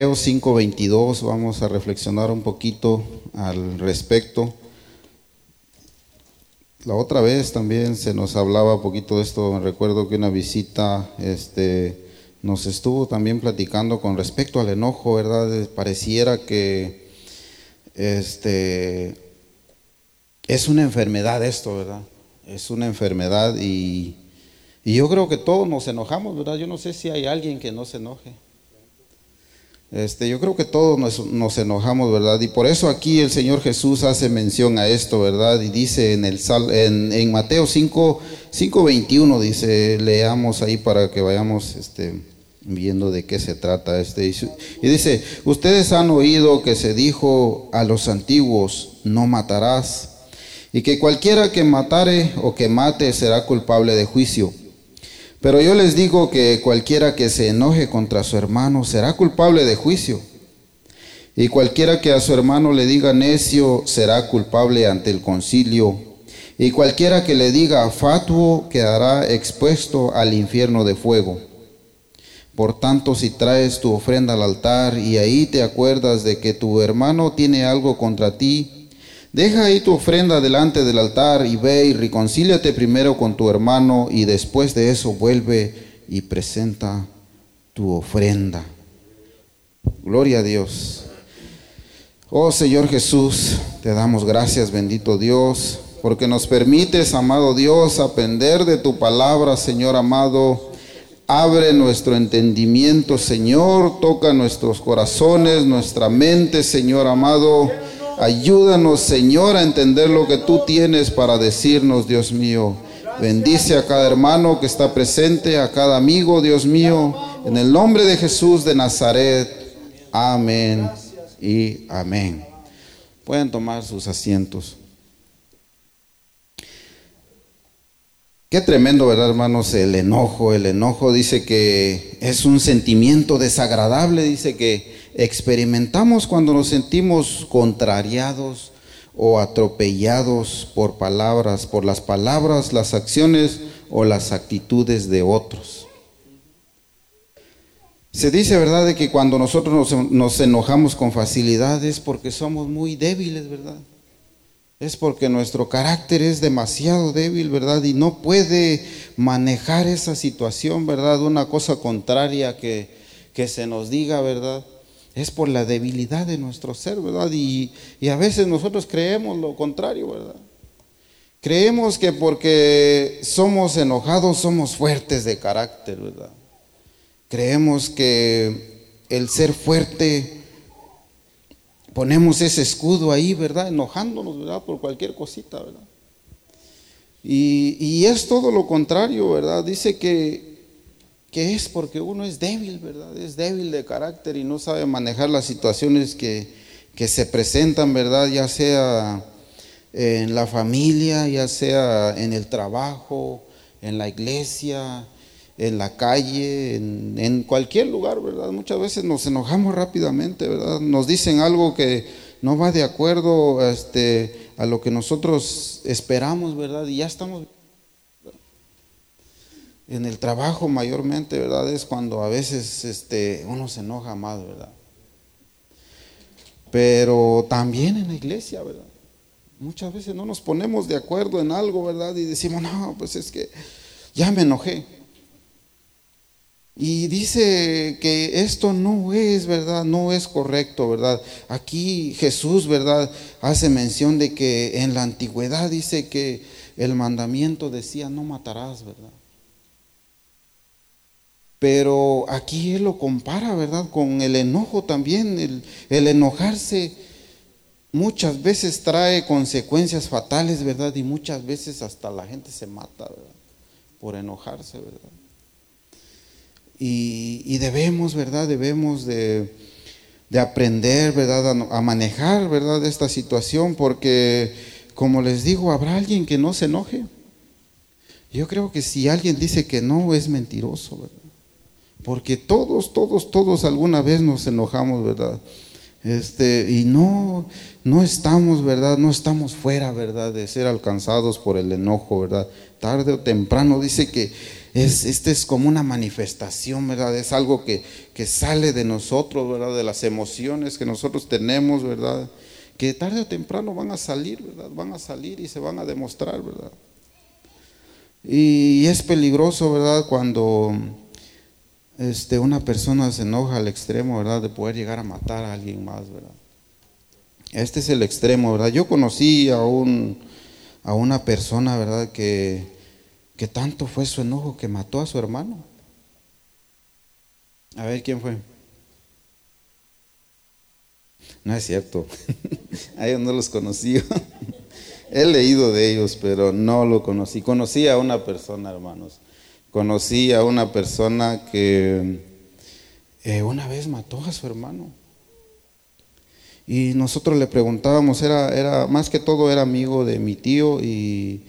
5:22 vamos a reflexionar un poquito al respecto. La otra vez también se nos hablaba un poquito de esto, recuerdo que una visita este, nos estuvo también platicando con respecto al enojo, ¿verdad? Pareciera que este, es una enfermedad esto, ¿verdad? Es una enfermedad y, y yo creo que todos nos enojamos, ¿verdad? Yo no sé si hay alguien que no se enoje. Este, yo creo que todos nos, enojamos, ¿verdad? Y por eso aquí el Señor Jesús hace mención a esto, ¿verdad? Y dice en, el en, en Mateo 5, 21, dice, leamos ahí para que vayamos este, viendo de qué se trata. Este. Y dice, ustedes han oído que se dijo a los antiguos, no matarás, y que cualquiera que matare o que mate será culpable de juicio. Pero yo les digo que cualquiera que se enoje contra su hermano será culpable de juicio. Y cualquiera que a su hermano le diga necio será culpable ante el concilio. Y cualquiera que le diga fatuo quedará expuesto al infierno de fuego. Por tanto, si traes tu ofrenda al altar y ahí te acuerdas de que tu hermano tiene algo contra ti, Deja ahí tu ofrenda delante del altar y ve y reconcíliate primero con tu hermano y después de eso vuelve y presenta tu ofrenda. Gloria a Dios. Oh Señor Jesús, te damos gracias, bendito Dios, porque nos permites, amado Dios, aprender de tu palabra, Señor amado. Abre nuestro entendimiento, Señor, toca nuestros corazones, nuestra mente, Señor amado Ayúdanos, Señor, a entender lo que tú tienes para decirnos, Dios mío. Bendice a cada hermano que está presente, a cada amigo, Dios mío. En el nombre de Jesús de Nazaret. Amén y amén. Pueden tomar sus asientos. Qué tremendo, ¿verdad, hermanos? El enojo, el enojo dice que es un sentimiento desagradable, dice que experimentamos cuando nos sentimos contrariados o atropellados por palabras, por las palabras, las acciones o las actitudes de otros. Se dice, ¿verdad?, de que cuando nosotros nos, enojamos con facilidad es porque somos muy débiles, ¿verdad? Es porque nuestro carácter es demasiado débil, ¿verdad? Y no puede manejar esa situación, ¿verdad? Una cosa contraria que, que se nos diga, ¿verdad? Es por la debilidad de nuestro ser, ¿verdad? Y, y a veces nosotros creemos lo contrario, ¿verdad? Creemos que porque somos enojados somos fuertes de carácter, ¿verdad? Creemos que el ser fuerte ponemos ese escudo ahí, ¿verdad? Enojándonos, ¿verdad? Por cualquier cosita, ¿verdad? Y, y es todo lo contrario, ¿verdad? Dice que, que, es porque uno es débil, ¿verdad? Es débil de carácter y no sabe manejar las situaciones que, que se presentan, ¿verdad? Ya sea en la familia, ya sea en el trabajo, en la iglesia, en la calle, en, cualquier lugar, ¿verdad? Muchas veces nos enojamos rápidamente, ¿verdad? Nos dicen algo que no va de acuerdo este, a lo que nosotros esperamos, ¿verdad? Y ya estamos... En el trabajo mayormente, ¿verdad? Es cuando a veces este, uno se enoja más, ¿verdad? Pero también en la iglesia, ¿verdad? Muchas veces no nos ponemos de acuerdo en algo, ¿verdad? Y decimos, no, pues es que ya me enojé. Y dice que esto no es, ¿verdad? No es correcto, ¿verdad? Aquí Jesús, ¿verdad? Hace mención de que en la antigüedad dice que el mandamiento decía no matarás, ¿verdad? Pero aquí Él lo compara, ¿verdad? Con el enojo también. El, enojarse muchas veces trae consecuencias fatales, ¿verdad? Y muchas veces hasta la gente se mata, ¿verdad? Por enojarse, ¿verdad? Y, debemos, ¿verdad? Debemos de, aprender, ¿verdad? A, manejar, ¿verdad? Esta situación porque, como les digo, habrá alguien que no se enoje. Yo creo que si alguien dice que no, es mentiroso, ¿verdad? Porque todos, todos, todos alguna vez nos enojamos, ¿verdad? Este, y no, no estamos, ¿verdad? No estamos fuera, ¿verdad? De ser alcanzados por el enojo, ¿verdad? Tarde o temprano dice que es, este es como una manifestación, ¿verdad? Es algo que, que sale de nosotros, ¿verdad? De las emociones que nosotros tenemos, ¿verdad? Que tarde o temprano van a salir, ¿verdad? Van a salir y se van a demostrar, ¿verdad? Y es peligroso, ¿verdad? Cuando este, una persona se enoja al extremo, ¿verdad? De poder llegar a matar a alguien más, ¿verdad? Este es el extremo, ¿verdad? Yo conocí a, un, a una persona, ¿verdad? Que, que tanto fue su enojo que mató a su hermano. A ver, ¿quién fue? No es cierto. a ellos no los conocí. He leído de ellos, pero no lo conocí. Conocí a una persona, hermanos. Conocí a una persona que eh, una vez mató a su hermano. Y nosotros le preguntábamos, era, era, más que todo era amigo de mi tío y,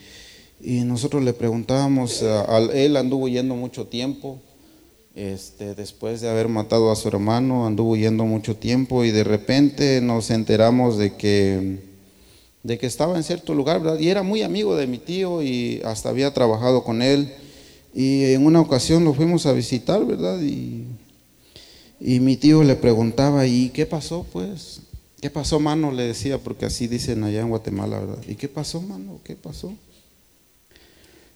nosotros le preguntábamos, él anduvo yendo mucho tiempo, este, después de haber matado a su hermano, anduvo yendo mucho tiempo y de repente nos enteramos de que de que estaba en cierto lugar, ¿verdad? Y era muy amigo de mi tío y hasta había trabajado con él. Y en una ocasión lo fuimos a visitar, ¿verdad? Y, y mi tío le preguntaba, ¿y qué pasó, pues? ¿Qué pasó, mano? Le decía, porque así dicen allá en Guatemala, ¿verdad? ¿Y qué pasó, mano? ¿Qué pasó?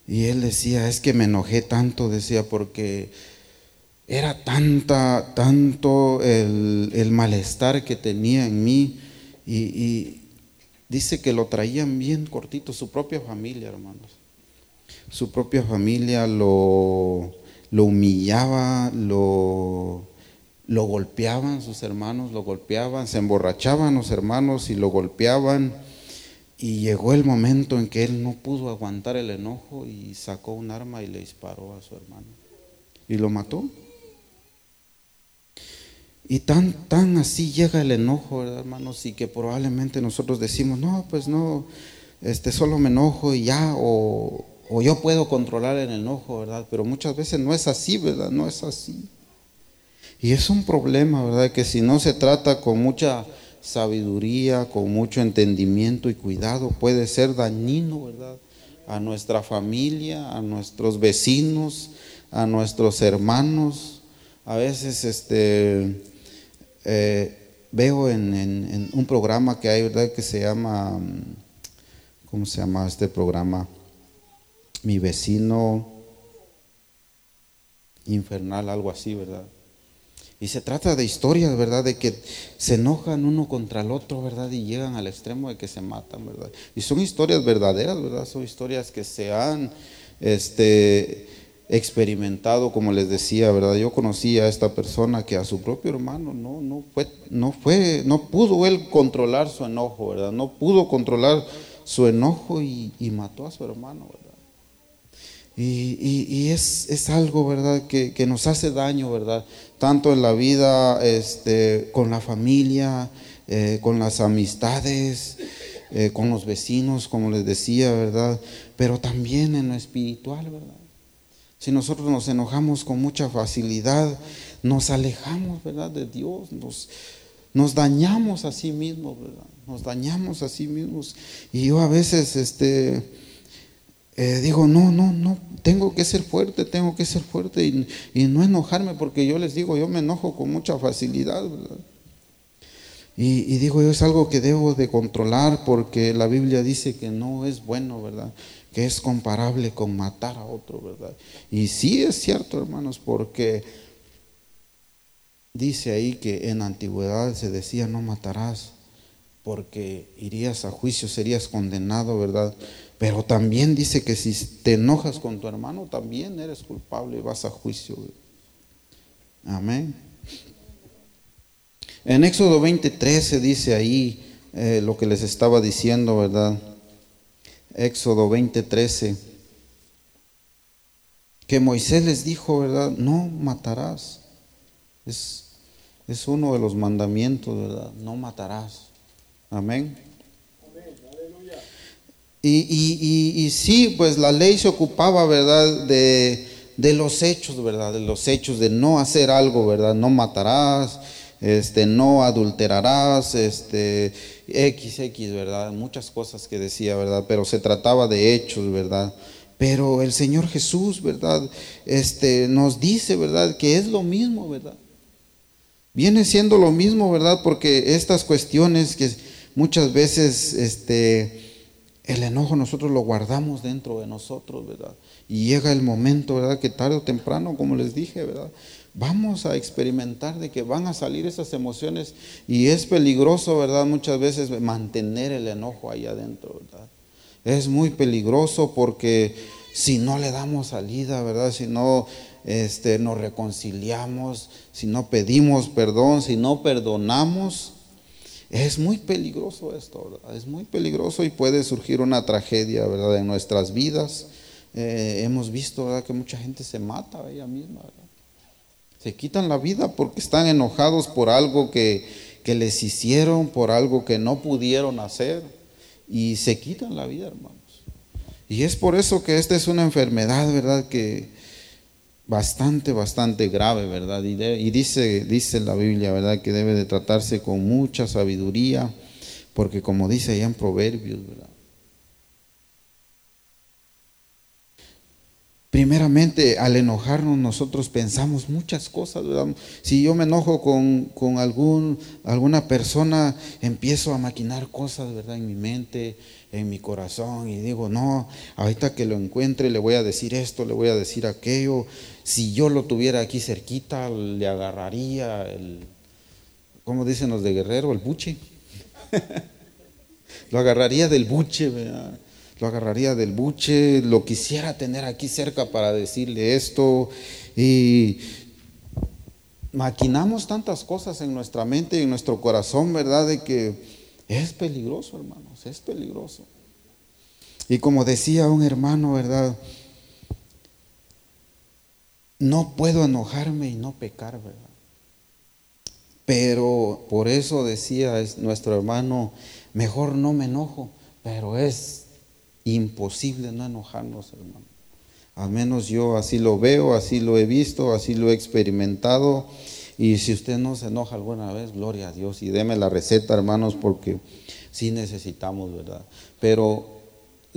Y él decía, es que me enojé tanto, decía, porque era tanta, tanto el, el malestar que tenía en mí. y, dice que lo traían bien cortito, su propia familia, hermanos. Su propia familia lo, lo humillaba, lo, lo golpeaban sus hermanos, lo golpeaban, se emborrachaban los hermanos y lo golpeaban. Y llegó el momento en que él no pudo aguantar el enojo y sacó un arma y le disparó a su hermano. Y lo mató. Y tan, tan así llega el enojo, ¿verdad, hermanos? Y que probablemente nosotros decimos, no, pues no, este, solo me enojo y ya, o, o yo puedo controlar el enojo, ¿verdad? Pero muchas veces no es así, ¿verdad? No es así. Y es un problema, ¿verdad? Que si no se trata con mucha sabiduría, con mucho entendimiento y cuidado, puede ser dañino, ¿verdad? A nuestra familia, a nuestros vecinos, a nuestros hermanos. A veces, este, eh, veo en, un programa que hay, ¿verdad? Que se llama, ¿cómo se llama este programa? Mi vecino infernal, algo así, ¿verdad? Y se trata de historias, ¿verdad? De que se enojan uno contra el otro, ¿verdad? Y llegan al extremo de que se matan, ¿verdad? Y son historias verdaderas, ¿verdad? Son historias que se han, este, experimentado, como les decía, ¿verdad? Yo conocí a esta persona que a su propio hermano no, no, fue, no, fue, no pudo él controlar su enojo, ¿verdad? No pudo controlar su enojo y, mató a su hermano, ¿verdad? Y, es, algo, ¿verdad? Que, nos hace daño, ¿verdad? Tanto en la vida, este, con la familia, eh, con las amistades, eh, con los vecinos, como les decía, ¿verdad? Pero también en lo espiritual, ¿verdad? Si nosotros nos enojamos con mucha facilidad, nos alejamos, ¿verdad? De Dios, nos, nos dañamos a sí mismos, ¿verdad? Nos dañamos a sí mismos. Y yo a veces, este, eh, digo, no, no, no, tengo que ser fuerte, tengo que ser fuerte y, y, no enojarme porque yo les digo, yo me enojo con mucha facilidad, ¿verdad? Y, y digo, es algo que debo de controlar porque la Biblia dice que no es bueno, ¿verdad? que es comparable con matar a otro, ¿verdad? Y sí es cierto, hermanos, porque dice ahí que en antigüedad se decía no matarás, porque irías a juicio, serías condenado, ¿verdad? Pero también dice que si te enojas con tu hermano, también eres culpable y vas a juicio. Amén. En Éxodo 23 se dice ahí eh, lo que les estaba diciendo, ¿verdad? Éxodo 20:13, que Moisés les dijo, ¿verdad? No matarás. Es, es uno de los mandamientos, ¿verdad? No matarás. Amén. Y, y, sí, pues la ley se ocupaba, ¿verdad? De, de los hechos, ¿verdad? De los hechos de no hacer algo, ¿verdad? No matarás, este, no adulterarás, este, XX, ¿verdad? Muchas cosas que decía, ¿verdad? Pero se trataba de hechos, ¿verdad? Pero el Señor Jesús, ¿verdad? Este, nos dice, ¿verdad? Que es lo mismo, ¿verdad? Viene siendo lo mismo, ¿verdad? Porque estas cuestiones que muchas veces, este, el enojo nosotros lo guardamos dentro de nosotros, ¿verdad? Y llega el momento, ¿verdad? Que tarde o temprano, como les dije, ¿verdad? Vamos a experimentar de que van a salir esas emociones y es peligroso, ¿verdad? Muchas veces mantener el enojo ahí adentro, ¿verdad? Es muy peligroso porque si no le damos salida, ¿verdad? Si no este, nos reconciliamos, si no pedimos perdón, si no perdonamos, es muy peligroso esto, ¿verdad? Es muy peligroso y puede surgir una tragedia, ¿verdad? En nuestras vidas. Eh, hemos visto. Que mucha gente se mata a ella misma, ¿verdad? Se quitan la vida porque están enojados por algo que, que les hicieron, por algo que no pudieron hacer y se quitan la vida, hermanos. Y es por eso que esta es una enfermedad, ¿verdad? Que bastante, bastante grave, ¿verdad? Y, dice, dice la Biblia, ¿verdad? Que debe de tratarse con mucha sabiduría, porque como dice allá en Proverbios, ¿verdad? Primeramente, al enojarnos nosotros pensamos muchas cosas. Si yo me enojo con, algún, alguna persona, empiezo a maquinar cosas ¿verdad? en mi mente, en mi corazón, y digo, no, ahorita que lo encuentre le voy a decir esto, le voy a decir aquello. Si yo lo tuviera aquí cerquita, le agarraría el, ¿cómo dicen los de Guerrero? El buche. lo agarraría del buche, ¿verdad? lo agarraría del buche, lo quisiera tener aquí cerca para decirle esto. Y maquinamos tantas cosas en nuestra mente y en nuestro corazón, ¿verdad? De que es peligroso, hermanos, es peligroso. Y como decía un hermano, ¿verdad? No puedo enojarme y no pecar, ¿verdad? Pero por eso decía nuestro hermano, mejor no me enojo, pero es imposible no enojarnos, hermano. Al menos yo así lo veo, así lo he visto, así lo he experimentado. Y si usted no se enoja alguna vez, gloria a Dios. Y deme la receta, hermanos, porque sí necesitamos, ¿verdad? Pero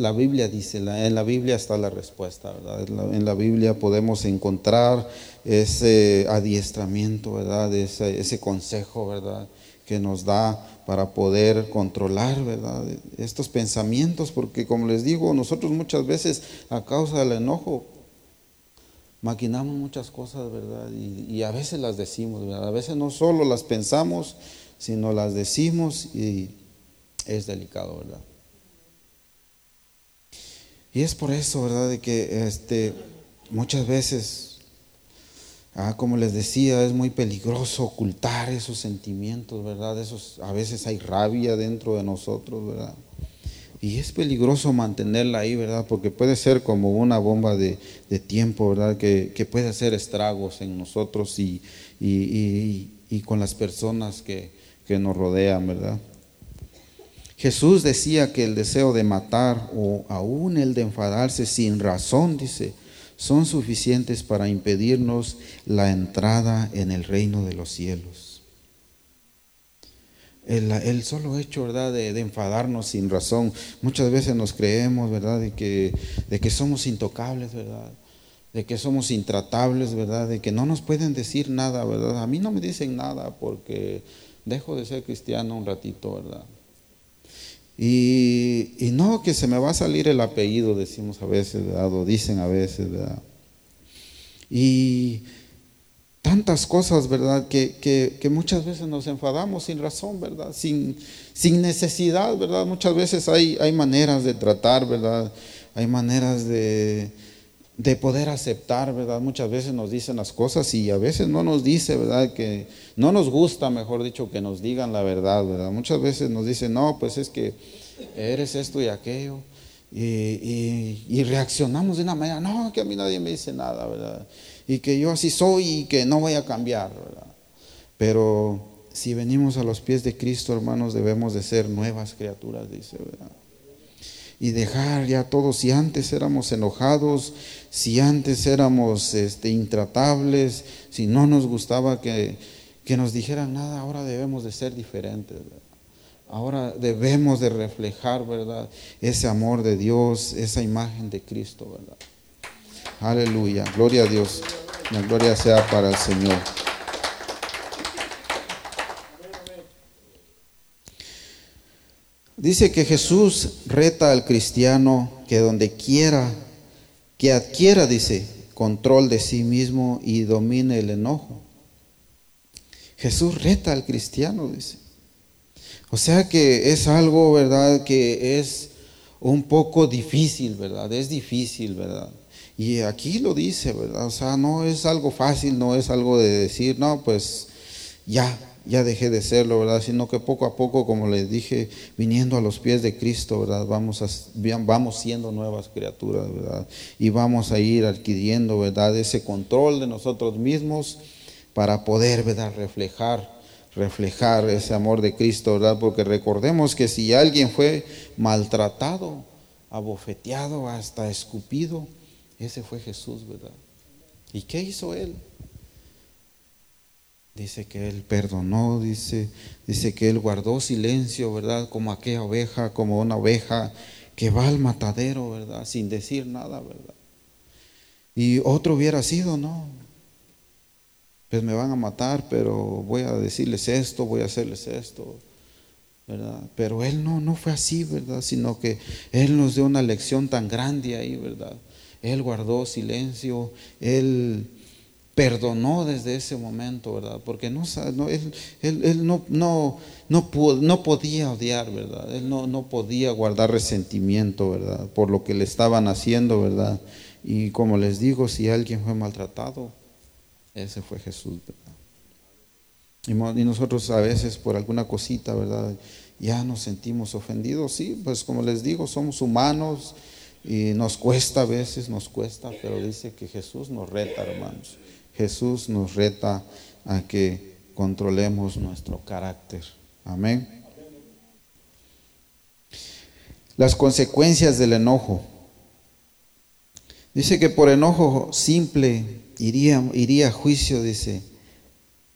la Biblia dice, en la Biblia está la respuesta, ¿verdad? En la Biblia podemos encontrar ese adiestramiento, ¿verdad? Ese, ese consejo, ¿verdad? Que nos da para poder controlar, ¿verdad? Estos pensamientos, porque como les digo, nosotros muchas veces a causa del enojo maquinamos muchas cosas, ¿verdad? Y, a veces las decimos, ¿verdad? A veces no solo las pensamos, sino las decimos y es delicado, ¿verdad? Y es por eso, ¿verdad? De que este, muchas veces Ah, como les decía, es muy peligroso ocultar esos sentimientos, ¿verdad? Esos, a veces hay rabia dentro de nosotros, ¿verdad? Y es peligroso mantenerla ahí, ¿verdad? Porque puede ser como una bomba de, tiempo, ¿verdad? Que, puede hacer estragos en nosotros y, y, con las personas que, que nos rodean, ¿verdad? Jesús decía que el deseo de matar o aún el de enfadarse sin razón, dice, son suficientes para impedirnos la entrada en el reino de los cielos. El, solo hecho, ¿verdad?, de, enfadarnos sin razón. Muchas veces nos creemos, ¿verdad?, de que, de que somos intocables, ¿verdad?, de que somos intratables, ¿verdad?, de que no nos pueden decir nada, ¿verdad? A mí no me dicen nada porque dejo de ser cristiano un ratito, ¿verdad? Y, no que se me va a salir el apellido, decimos a veces, ¿verdad? o dicen a veces, ¿verdad? Y tantas cosas, ¿verdad? Que, que, muchas veces nos enfadamos sin razón, ¿verdad? Sin, sin necesidad, ¿verdad? Muchas veces hay, hay maneras de tratar, ¿verdad? Hay maneras de, de poder aceptar, ¿verdad? Muchas veces nos dicen las cosas y a veces no nos dice, ¿verdad? Que no nos gusta, mejor dicho, que nos digan la verdad, ¿verdad? Muchas veces nos dicen, no, pues es que eres esto y aquello. Y, reaccionamos de una manera, no, que a mí nadie me dice nada, ¿verdad? Y que yo así soy y que no voy a cambiar, ¿verdad? Pero si venimos a los pies de Cristo, hermanos, debemos de ser nuevas criaturas, dice, ¿verdad? Y dejar ya todo. Si antes éramos enojados, si antes éramos este, intratables, si no nos gustaba que, que nos dijeran nada, ahora debemos de ser diferentes. Ahora debemos de reflejar, ¿verdad? Ese amor de Dios, esa imagen de Cristo, ¿verdad? Aleluya. Gloria a Dios. La gloria sea para el Señor. Dice que Jesús reta al cristiano que donde quiera, que adquiera, dice, control de sí mismo y domine el enojo. Jesús reta al cristiano, dice. O sea que es algo, ¿verdad? Que es un poco difícil, ¿verdad? Es difícil, ¿verdad? Y aquí lo dice, ¿verdad? O sea, no es algo fácil, no es algo de decir, no, pues ya, ya dejé de serlo, ¿verdad? Sino que poco a poco, como les dije, viniendo a los pies de Cristo, ¿verdad? Vamos, a, vamos siendo nuevas criaturas, ¿verdad? Y vamos a ir adquiriendo, ¿verdad? Ese control de nosotros mismos para poder, ¿verdad? Reflejar reflejar ese amor de Cristo, ¿verdad? Porque recordemos que si alguien fue maltratado, abofeteado, hasta escupido, ese fue Jesús, ¿verdad? ¿Y qué hizo él? Dice que él perdonó, dice, dice que él guardó silencio, ¿verdad? Como aquella oveja, como una oveja que va al matadero, ¿verdad? Sin decir nada, ¿verdad? Y otro hubiera sido, no, pues me van a matar, pero voy a decirles esto, voy a hacerles esto, ¿verdad? Pero él no, no fue así, ¿verdad? Sino que él nos dio una lección tan grande ahí, ¿verdad? Él guardó silencio, él perdonó desde ese momento, ¿verdad? Porque no, no él, él, no, no, no, no, podía odiar, ¿verdad? Él no, no podía guardar resentimiento, ¿verdad? Por lo que le estaban haciendo, ¿verdad? Y como les digo, si alguien fue maltratado, ese fue Jesús, ¿verdad? Y nosotros a veces por alguna cosita, ¿verdad? Ya nos sentimos ofendidos, sí, pues como les digo, somos humanos y nos cuesta a veces, nos cuesta, pero dice que Jesús nos reta, hermanos. Jesús nos reta a que controlemos nuestro carácter. Amén. Las consecuencias del enojo. Dice que por enojo simple iría, iría a juicio, dice,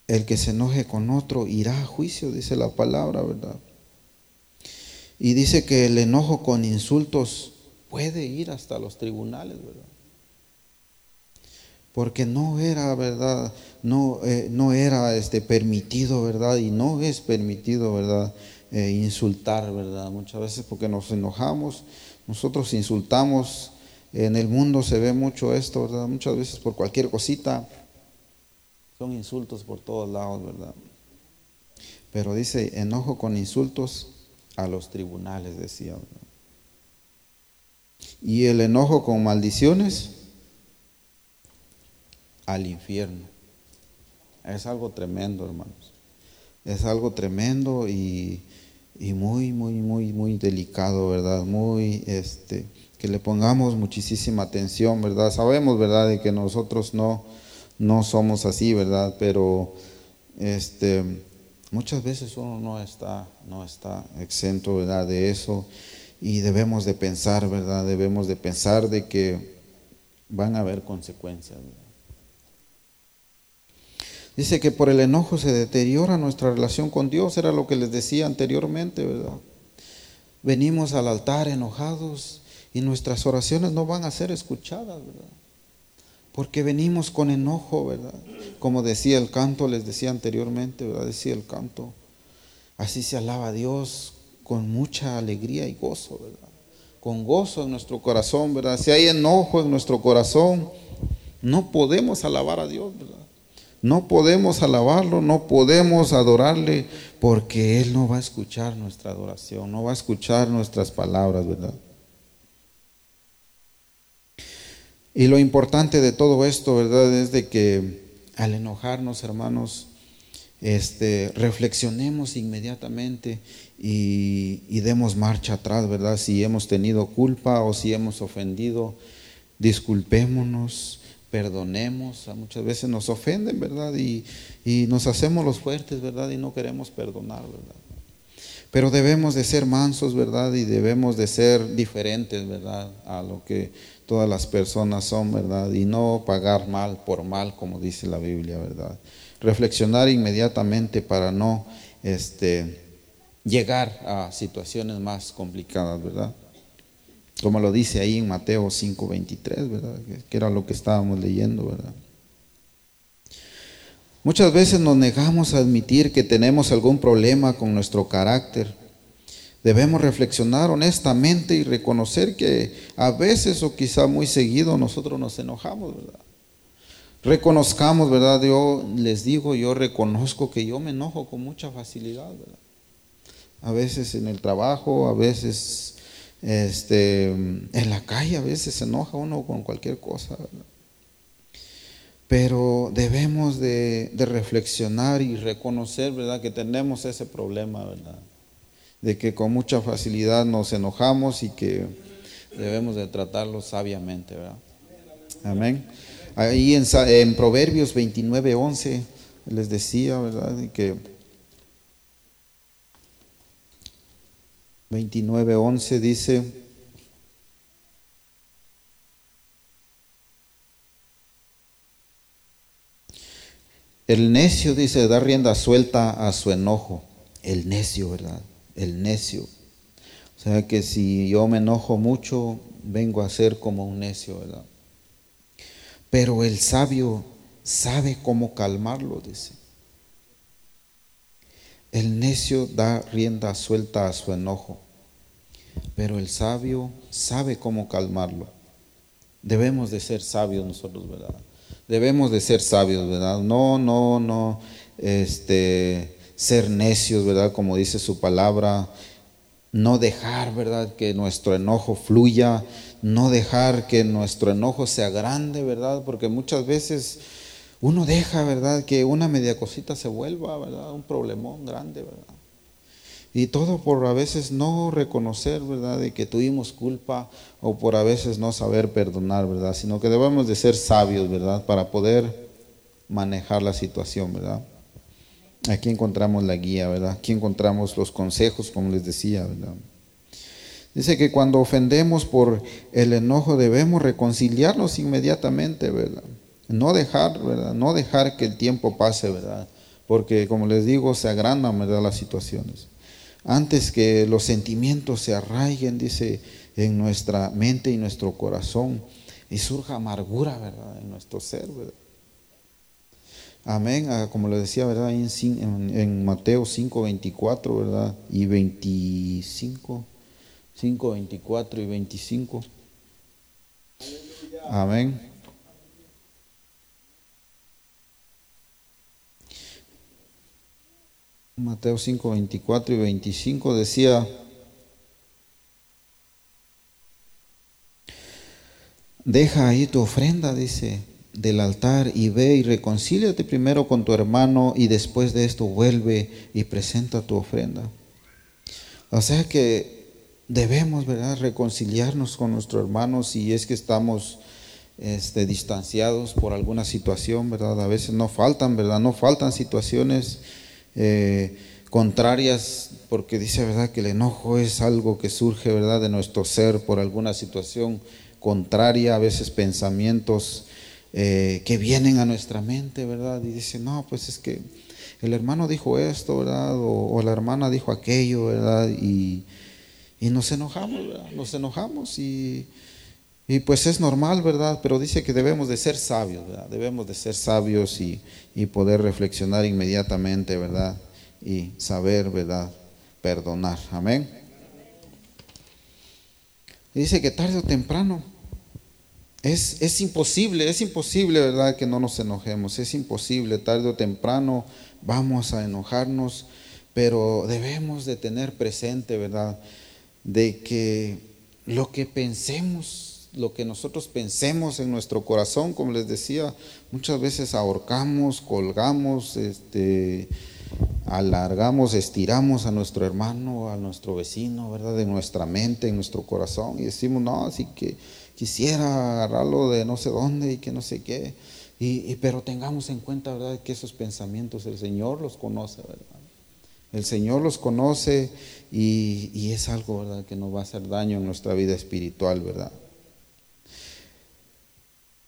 el que se enoje con otro irá a juicio, dice la palabra, ¿verdad? Y dice que el enojo con insultos puede ir hasta los tribunales, ¿verdad? Porque no era, ¿verdad? No, eh, no era este, permitido, ¿verdad? Y no es permitido, ¿verdad? Eh, insultar, ¿verdad? Muchas veces porque nos enojamos, nosotros insultamos en el mundo se ve mucho esto, ¿verdad? Muchas veces por cualquier cosita son insultos por todos lados, ¿verdad? Pero dice, enojo con insultos a los tribunales, decía. Y el enojo con maldiciones al infierno. Es algo tremendo, hermanos. Es algo tremendo y, y muy, muy, muy, muy delicado, ¿verdad? Muy, este, que le pongamos muchísima atención, ¿verdad? Sabemos, ¿verdad?, de que nosotros no, no somos así, ¿verdad? Pero este, muchas veces uno no está, no está exento, ¿verdad?, de eso y debemos de pensar, ¿verdad? Debemos de pensar de que van a haber consecuencias. Dice que por el enojo se deteriora nuestra relación con Dios, era lo que les decía anteriormente, ¿verdad? Venimos al altar enojados y nuestras oraciones no van a ser escuchadas, ¿verdad? Porque venimos con enojo, ¿verdad? Como decía el canto, les decía anteriormente, ¿verdad? Decía el canto. Así se alaba a Dios con mucha alegría y gozo, ¿verdad? Con gozo en nuestro corazón, ¿verdad? Si hay enojo en nuestro corazón, no podemos alabar a Dios, ¿verdad? No podemos alabarlo, no podemos adorarle, porque Él no va a escuchar nuestra adoración, no va a escuchar nuestras palabras, ¿verdad? Y lo importante de todo esto, ¿verdad? Es de que al enojarnos, hermanos, este, reflexionemos inmediatamente y, demos marcha atrás, ¿verdad? Si hemos tenido culpa o si hemos ofendido, disculpémonos, perdonemos. Muchas veces nos ofenden, ¿verdad? Y, y nos hacemos los fuertes, ¿verdad? Y no queremos perdonar, ¿verdad? Pero debemos de ser mansos, ¿verdad? Y debemos de ser diferentes, ¿verdad? A lo que todas las personas son, ¿verdad? Y no pagar mal por mal, como dice la Biblia, ¿verdad? Reflexionar inmediatamente para no este, llegar a situaciones más complicadas, ¿verdad? Como lo dice ahí en Mateo 5:23, ¿verdad? Que era lo que estábamos leyendo, ¿verdad? Muchas veces nos negamos a admitir que tenemos algún problema con nuestro carácter. Debemos reflexionar honestamente y reconocer que a veces o quizá muy seguido nosotros nos enojamos, ¿verdad? Reconozcamos, ¿verdad? Yo les digo, yo reconozco que yo me enojo con mucha facilidad, ¿verdad? A veces en el trabajo, a veces este, en la calle, a veces se enoja uno con cualquier cosa. Pero debemos de, de, reflexionar y reconocer, ¿verdad? Que tenemos ese problema, ¿verdad? De que con mucha facilidad nos enojamos y que debemos de tratarlo sabiamente, ¿verdad? Amén. Ahí en, en Proverbios 29, 11 les decía, ¿verdad? Que 29, 11 dice, el necio dice, da rienda suelta a su enojo, el necio, ¿verdad? El necio. O sea que si yo me enojo mucho, vengo a ser como un necio, ¿verdad? Pero el sabio sabe cómo calmarlo, dice. El necio da rienda suelta a su enojo, pero el sabio sabe cómo calmarlo. Debemos de ser sabios nosotros, ¿verdad? Debemos de ser sabios, ¿verdad? No, no, no, este, ser necios, ¿verdad? Como dice su palabra, no dejar, ¿verdad? Que nuestro enojo fluya, no dejar que nuestro enojo sea grande, ¿verdad? Porque muchas veces uno deja, ¿verdad? Que una media cosita se vuelva, ¿verdad? Un problemón grande, ¿verdad? Y todo por a veces no reconocer, ¿verdad? De que tuvimos culpa o por a veces no saber perdonar, ¿verdad? Sino que debemos de ser sabios, ¿verdad? Para poder manejar la situación, ¿verdad? Aquí encontramos la guía, ¿verdad? Aquí encontramos los consejos, como les decía, ¿verdad? Dice que cuando ofendemos por el enojo debemos reconciliarnos inmediatamente, ¿verdad? No dejar, ¿verdad? No dejar que el tiempo pase, ¿verdad? Porque como les digo, se agrandan, ¿verdad? Las situaciones. Antes que los sentimientos se arraiguen, dice, en nuestra mente y nuestro corazón y surja amargura, ¿verdad? En nuestro ser, ¿verdad? Amén, ah, como le decía, ¿verdad? En, en, Mateo 5, 24, ¿verdad? Y 25. 5, 24 y 25. Amén. Mateo 5, 24 y 25 decía, deja ahí tu ofrenda, dice, del altar y ve y reconcíliate primero con tu hermano y después de esto vuelve y presenta tu ofrenda. O sea que debemos, ¿verdad?, reconciliarnos con nuestro hermano si es que estamos este, distanciados por alguna situación, ¿verdad? A veces no faltan, ¿verdad? No faltan situaciones eh, contrarias porque dice, ¿verdad?, que el enojo es algo que surge, ¿verdad?, de nuestro ser por alguna situación contraria, a veces pensamientos eh, que vienen a nuestra mente, ¿verdad? Y dice, no, pues es que el hermano dijo esto, ¿verdad? O, la hermana dijo aquello, ¿verdad? Y y nos enojamos. Nos enojamos y, y, pues es normal, ¿verdad? Pero dice que debemos de ser sabios, ¿verdad? Debemos de ser sabios y, y poder reflexionar inmediatamente, ¿verdad? Y saber, ¿verdad? Perdonar. Amén. dice que tarde o temprano es, es, imposible, es imposible, ¿verdad? Que no nos enojemos. Es imposible, tarde o temprano vamos a enojarnos, pero debemos de tener presente, ¿verdad? de que lo que pensemos, lo que nosotros pensemos en nuestro corazón, como les decía, muchas veces ahorcamos, colgamos, este, alargamos, estiramos a nuestro hermano, a nuestro vecino, ¿verdad? De nuestra mente, en nuestro corazón, y decimos, no, así que quisiera agarrarlo de no sé dónde y que no sé qué. Y, pero tengamos en cuenta, ¿verdad?, que esos pensamientos el Señor los conoce, ¿verdad? El Señor los conoce y, es algo, ¿verdad?, que nos va a hacer daño en nuestra vida espiritual, ¿verdad?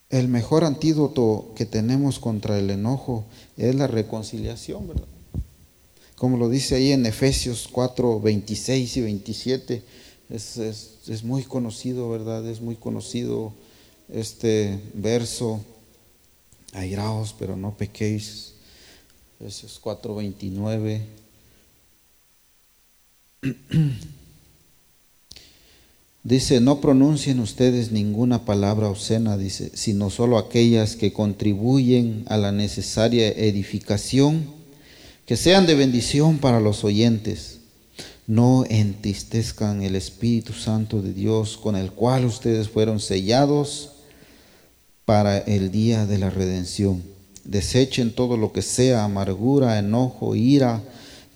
El mejor antídoto que tenemos contra el enojo es la reconciliación, ¿verdad? como lo dice ahí en Efesios 4, 26 y 27. Es, es muy conocido, ¿verdad? Es muy conocido este verso. Airaos, pero no pequéis. Efesios 4, 29. Dice, no pronuncien ustedes ninguna palabra obscena, dice, sino solo aquellas que contribuyen a la necesaria edificación, que sean de bendición para los oyentes. No entristezcan el Espíritu Santo de Dios, con el cual ustedes fueron sellados para el día de la redención. Desechen todo lo que sea amargura, enojo, ira,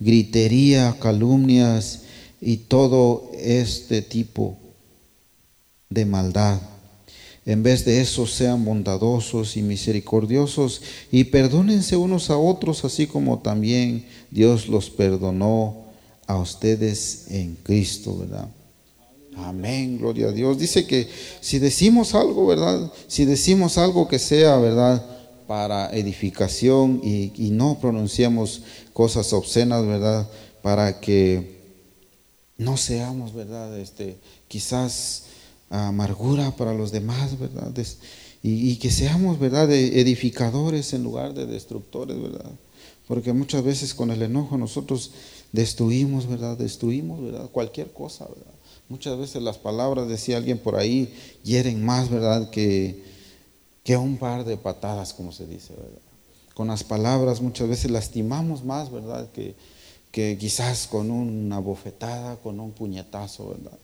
gritería, calumnias y todo este tipo de maldad. En vez de eso, sean bondadosos y misericordiosos y perdónense unos a otros, así como también Dios los perdonó a ustedes en Cristo, ¿verdad? Amén, gloria a Dios. Dice que si decimos algo, ¿verdad? Si decimos algo que sea, ¿verdad? Para edificación y, y no pronunciamos cosas obscenas, ¿verdad? Para que no seamos, ¿verdad? Este, quizás amargura para los demás, ¿verdad? Y, que seamos, ¿verdad? Edificadores en lugar de destructores, ¿verdad? Porque muchas veces con el enojo nosotros destruimos, ¿verdad? Destruimos, ¿verdad? Cualquier cosa, ¿verdad? Muchas veces las palabras, decía alguien por ahí, hieren más, ¿verdad? Que, que un par de patadas, como se dice, ¿verdad? Con las palabras muchas veces lastimamos más, ¿verdad? Que, que quizás con una bofetada, con un puñetazo, ¿verdad?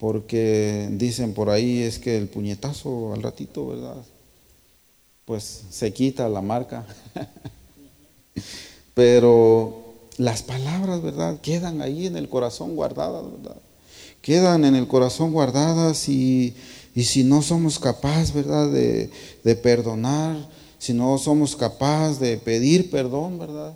Porque dicen por ahí es que el puñetazo al ratito, ¿verdad? Pues se quita la marca. Pero las palabras, ¿verdad? Quedan ahí en el corazón guardadas, ¿verdad? Quedan en el corazón guardadas y, si no somos capaces, ¿verdad? De, de perdonar, si no somos capaces de pedir perdón, ¿verdad?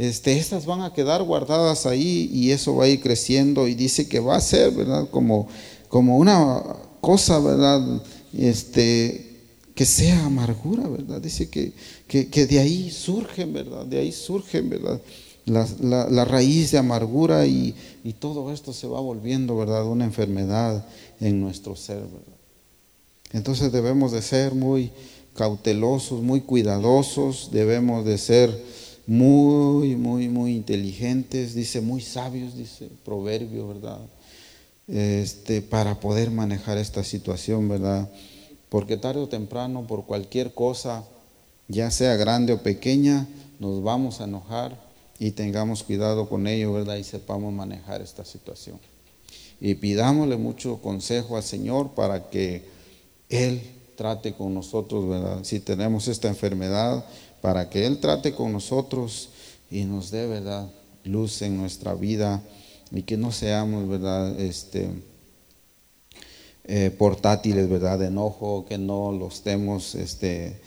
Este, estas van a quedar guardadas ahí y eso va a ir creciendo y dice que va a ser, ¿verdad? Como, como una cosa, ¿verdad? Este, que sea amargura, ¿verdad? Dice que, que, de ahí surgen, ¿verdad? De ahí surgen, ¿verdad? La, la, raíz de amargura y, y, todo esto se va volviendo, ¿verdad? Una enfermedad en nuestro ser, ¿verdad? Entonces debemos de ser muy cautelosos, muy cuidadosos, debemos de ser muy, muy, muy inteligentes, dice, muy sabios, dice, proverbio, ¿verdad? Este, para poder manejar esta situación, ¿verdad? Porque tarde o temprano, por cualquier cosa, ya sea grande o pequeña, nos vamos a enojar y tengamos cuidado con ello, ¿verdad? Y sepamos manejar esta situación. Y pidámosle mucho consejo al Señor para que Él trate con nosotros, ¿verdad? Si tenemos esta enfermedad, para que Él trate con nosotros y nos dé, ¿verdad?, luz en nuestra vida y que no seamos, ¿verdad?, este, eh, portátiles, ¿verdad?, de enojo, que no lo estemos este,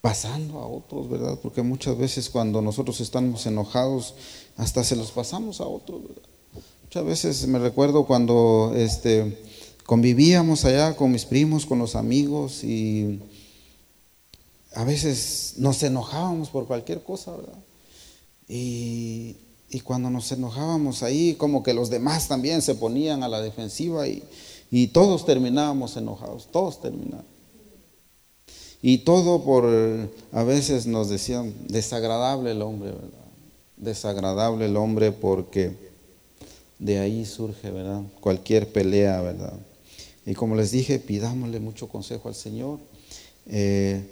pasando a otros, ¿verdad? Porque muchas veces cuando nosotros estamos enojados, hasta se los pasamos a otros, ¿verdad? Muchas veces me recuerdo cuando este, convivíamos allá con mis primos, con los amigos y a veces nos enojábamos por cualquier cosa, ¿verdad? Y, cuando nos enojábamos ahí, como que los demás también se ponían a la defensiva y, todos terminábamos enojados, todos terminaban. Y todo por, a veces nos decían, desagradable el hombre, ¿verdad? Desagradable el hombre porque de ahí surge, ¿verdad? Cualquier pelea, ¿verdad? Y como les dije, pidámosle mucho consejo al Señor. Eh,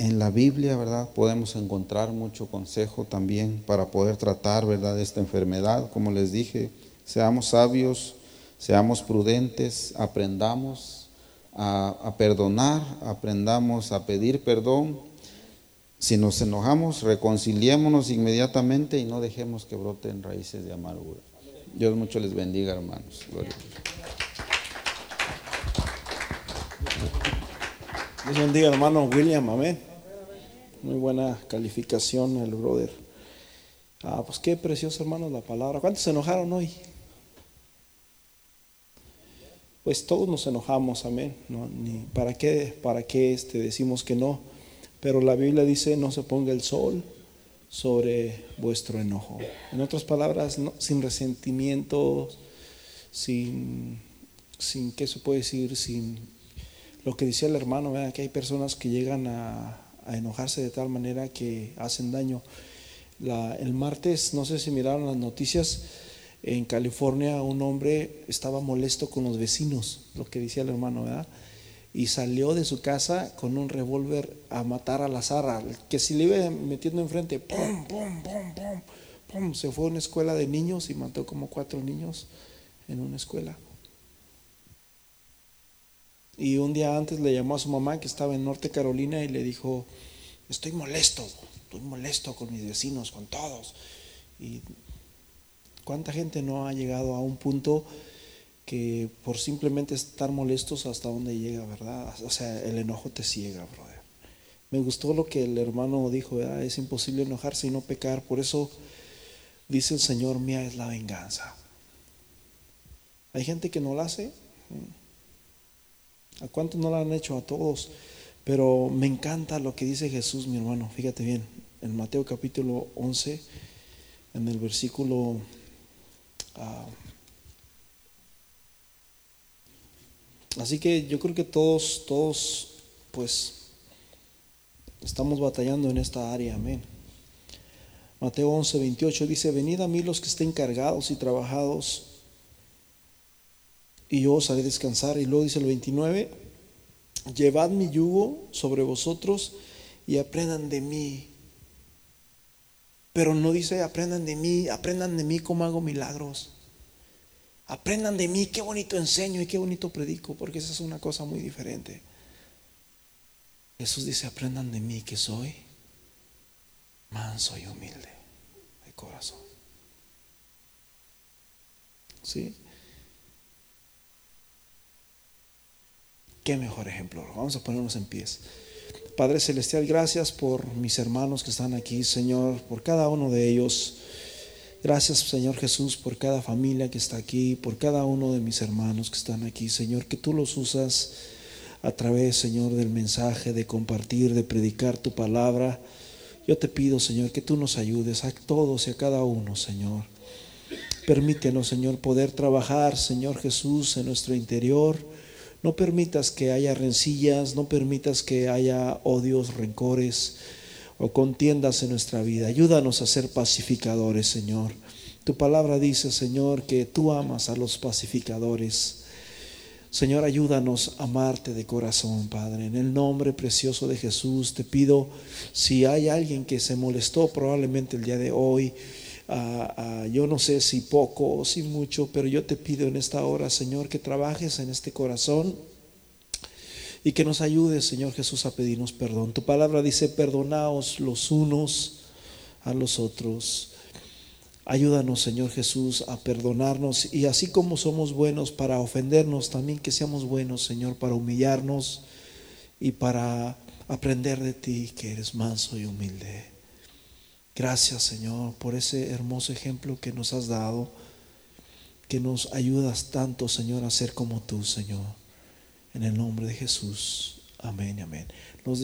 en la Biblia, ¿verdad? Podemos encontrar mucho consejo también para poder tratar, ¿verdad?, esta enfermedad. Como les dije, seamos sabios, seamos prudentes, aprendamos a, perdonar, aprendamos a pedir perdón. Si nos enojamos, reconciliémonos inmediatamente y no dejemos que broten raíces de amargura. Dios mucho les bendiga, hermanos. Gloria Dios bendiga, hermano William. Amén. Muy buena calificación el brother. Ah, pues qué precioso, hermanos, la palabra. ¿Cuántos se enojaron hoy? Pues todos nos enojamos, amén. ¿Para qué, para qué este, decimos que no? Pero la Biblia dice, no se ponga el sol sobre vuestro enojo. En otras palabras, sin resentimiento, sin, sin, ¿qué se puede decir? Sin lo que decía el hermano, que hay personas que llegan a, enojarse de tal manera que hacen daño. el martes, no sé si miraron las noticias, en California un hombre estaba molesto con los vecinos, lo que decía el hermano, ¿verdad? y salió de su casa con un revólver a matar a la Zara, que si le iba metiendo enfrente, ¡pum, pum, pum, pum, pum! Se fue a una escuela de niños y mató como cuatro niños en una escuela. Y un día antes le llamó a su mamá que estaba en Norte Carolina y le dijo, estoy molesto, estoy molesto con mis vecinos, con todos. Y cuánta gente no ha llegado a un punto que por simplemente estar molestos hasta donde llega, ¿verdad? O sea, el enojo te ciega, brother. Me gustó lo que el hermano dijo. Es imposible enojarse y no pecar, por eso dice el Señor, mía es la venganza. Hay gente que no la hace. ¿A cuántos no la han hecho? A todos. Pero me encanta lo que dice Jesús, mi hermano. Fíjate bien, en Mateo capítulo 11, en el versículo... Uh, Así que yo creo que todos, todos, pues, estamos batallando en esta área, amén. Mateo 11, 28 dice, venid a mí los que estén cargados y trabajados, y yo os haré descansar. Y luego dice el 29, llevad mi yugo sobre vosotros y aprendan de mí. Pero no dice aprendan de mí, aprendan de mí cómo hago milagros. Aprendan de mí, qué bonito enseño y qué bonito predico, porque esa es una cosa muy diferente. Jesús dice, aprendan de mí que soy manso y humilde de corazón. ¿Sí? Qué mejor ejemplo. Vamos a ponernos en pies. Padre Celestial, gracias por mis hermanos que están aquí, Señor, por cada uno de ellos. Gracias, Señor Jesús, por cada familia que está aquí, por cada uno de mis hermanos que están aquí, Señor, que tú los usas a través, Señor, del mensaje, de compartir, de predicar tu palabra. Yo te pido, Señor, que tú nos ayudes a todos y a cada uno, Señor. Permítenos, Señor, poder trabajar, Señor Jesús, en nuestro interior. No permitas que haya rencillas, no permitas que haya odios, rencores o contiendas en nuestra vida. Ayúdanos a ser pacificadores, Señor. Tu palabra dice, Señor, que tú amas a los pacificadores. Señor, ayúdanos a amarte de corazón, Padre. En el nombre precioso de Jesús te pido, si hay alguien que se molestó probablemente el día de hoy, ah, yo no sé si poco o si mucho, pero yo te pido en esta hora, Señor, que trabajes en este corazón y que nos ayude, Señor Jesús, a pedirnos perdón. Tu palabra dice, perdonaos los unos a los otros. Ayúdanos, Señor Jesús, a perdonarnos y así como somos buenos para ofendernos, también que seamos buenos, Señor, para humillarnos y para aprender de ti, que eres manso y humilde. Gracias, Señor, por ese hermoso ejemplo que nos has dado, que nos ayudas tanto, Señor, a ser como tú, Señor. En el nombre de Jesús. Amén, amén. Los